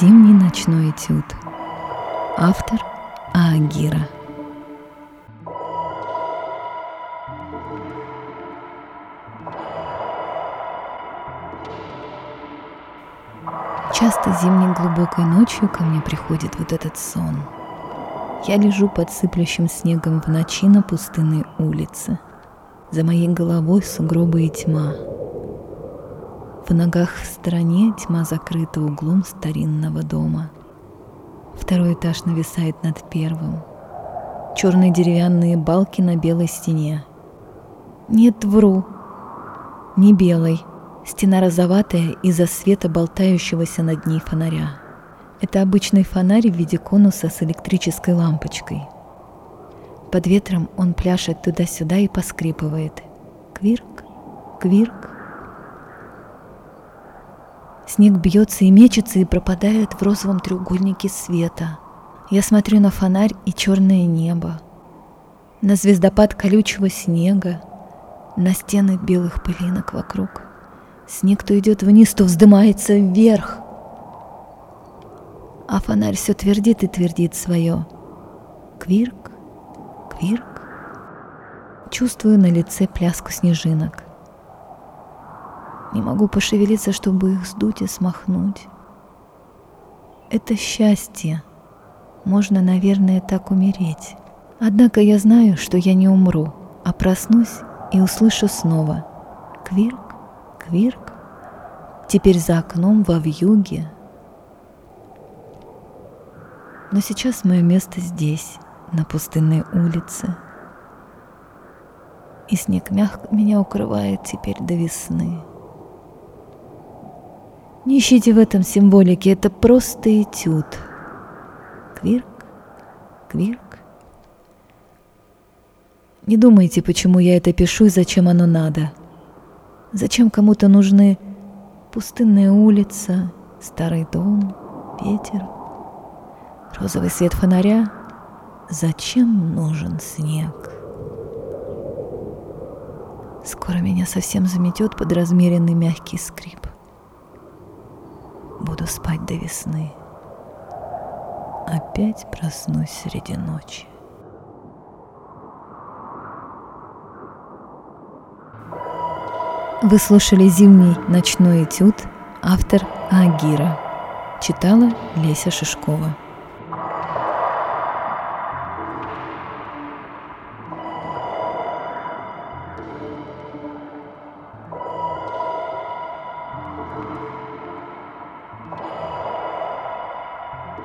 Зимний ночной этюд. Автор Аагира. Часто зимней глубокой ночью ко мне приходит вот этот сон. Я лежу под сыплющим снегом в ночи на пустынной улице. За моей головой сугробы и тьма. В ногах в стороне тьма закрыта углом старинного дома. Второй этаж нависает над первым. Черные деревянные балки на белой стене. Нет, вру. Не белой. Стена розоватая из-за света болтающегося над ней фонаря. Это обычный фонарь в виде конуса с электрической лампочкой. Под ветром он пляшет туда-сюда и поскрипывает. Квирк, квирк, Снег бьется и мечется и пропадает в розовом треугольнике света. Я смотрю на фонарь и черное небо, на звездопад колючего снега, на стены белых пылинок вокруг. Снег то идет вниз, то вздымается вверх. А фонарь все твердит и твердит свое. Квирк, квирк. Чувствую на лице пляску снежинок. Не могу пошевелиться, чтобы их сдуть и смахнуть. Это счастье. Можно, наверное, так умереть. Однако я знаю, что я не умру, а проснусь и услышу снова. Квирк, квирк. Теперь за окном во вьюге. Но сейчас мое место здесь, на пустынной улице. И снег мягко меня укрывает теперь до весны. Не ищите в этом символики, это просто этюд. Квирк, квирк. Не думайте, почему я это пишу и зачем оно надо. Зачем кому-то нужны пустынная улица, старый дом, ветер, розовый свет фонаря? Зачем нужен снег? Скоро меня совсем заметет под размеренный мягкий скрип. Буду спать до весны. Опять проснусь среди ночи. Вы слушали «Зимний ночной этюд», автор Агира. Читала Леся Шишкова.